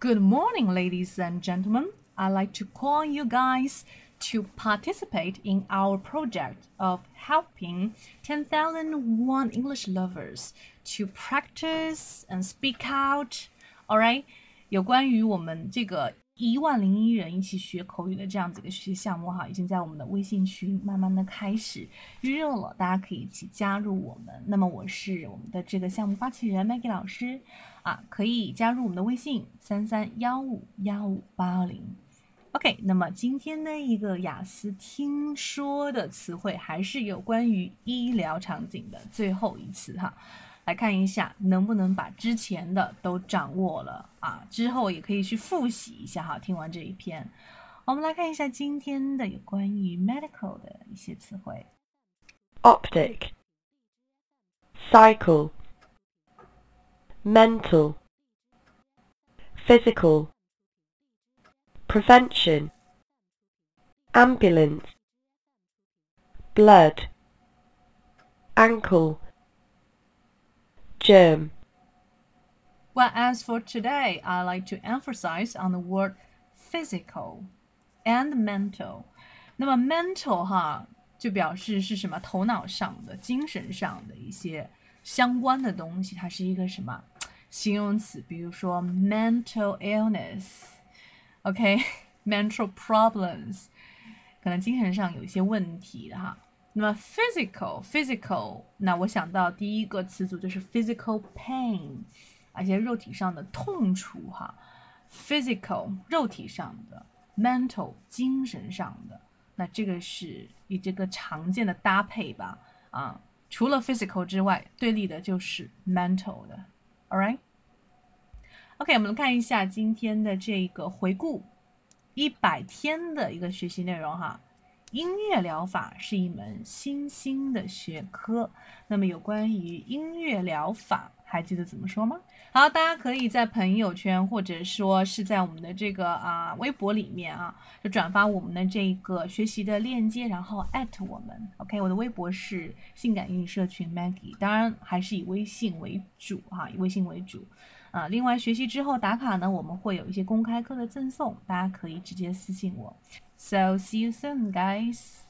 Good morning, ladies and gentlemen. I'd like to call you guys to participate in our project of helping 10,001 English lovers to practice and speak out. Alright，有关于我们这个 一万零一人一起学口语的这样子一个学习项目哈，已经在我们的微信群慢慢的开始预热了，大家可以一起加入我们。那么我是我们的这个项目发起人 Maggie 老师啊，可以加入我们的微信三三幺五幺五八零。OK，那么今天的一个雅思听说的词汇还是有关于医疗场景的最后一次哈，来看一下能不能把之前的都掌握了啊，之后也可以去复习一下哈。听完这一篇，我们来看一下今天的有关于 medical 的一些词汇：optic、cycle、mental、physical。prevention, ambulance, blood, ankle, germ. Well, as for today, I like to emphasize on the word physical and mental. 那么 mental 哈就表示是什么？头脑上的、精神上的一些相关的东西，它是一个什么形容词？比如说 mental illness。OK，mental problems，可能精神上有一些问题的哈。 那么 physical，physical，那我想到第一个词组就是 physical pain，而且肉体上的痛楚哈。physical，肉体上的；mental，精神上的。那这个是以这个常见的搭配吧？啊，除了 physical 之外，对立的就是 mental 的。All right。OK，我们来看一下今天的这个回顾一百天的一个学习内容哈。音乐疗法是一门新兴的学科。那么有关于音乐疗法，还记得怎么说吗？好，大家可以在朋友圈或者说是在我们的这个啊微博里面啊，就转发我们的这个学习的链接，然后艾特我们。OK，我的微博是性感英语社群 Maggie，当然还是以微信为主哈，以微信为主。啊，另外学习之后打卡呢，我们会有一些公开课的赠送，大家可以直接私信我。So see you soon, guys.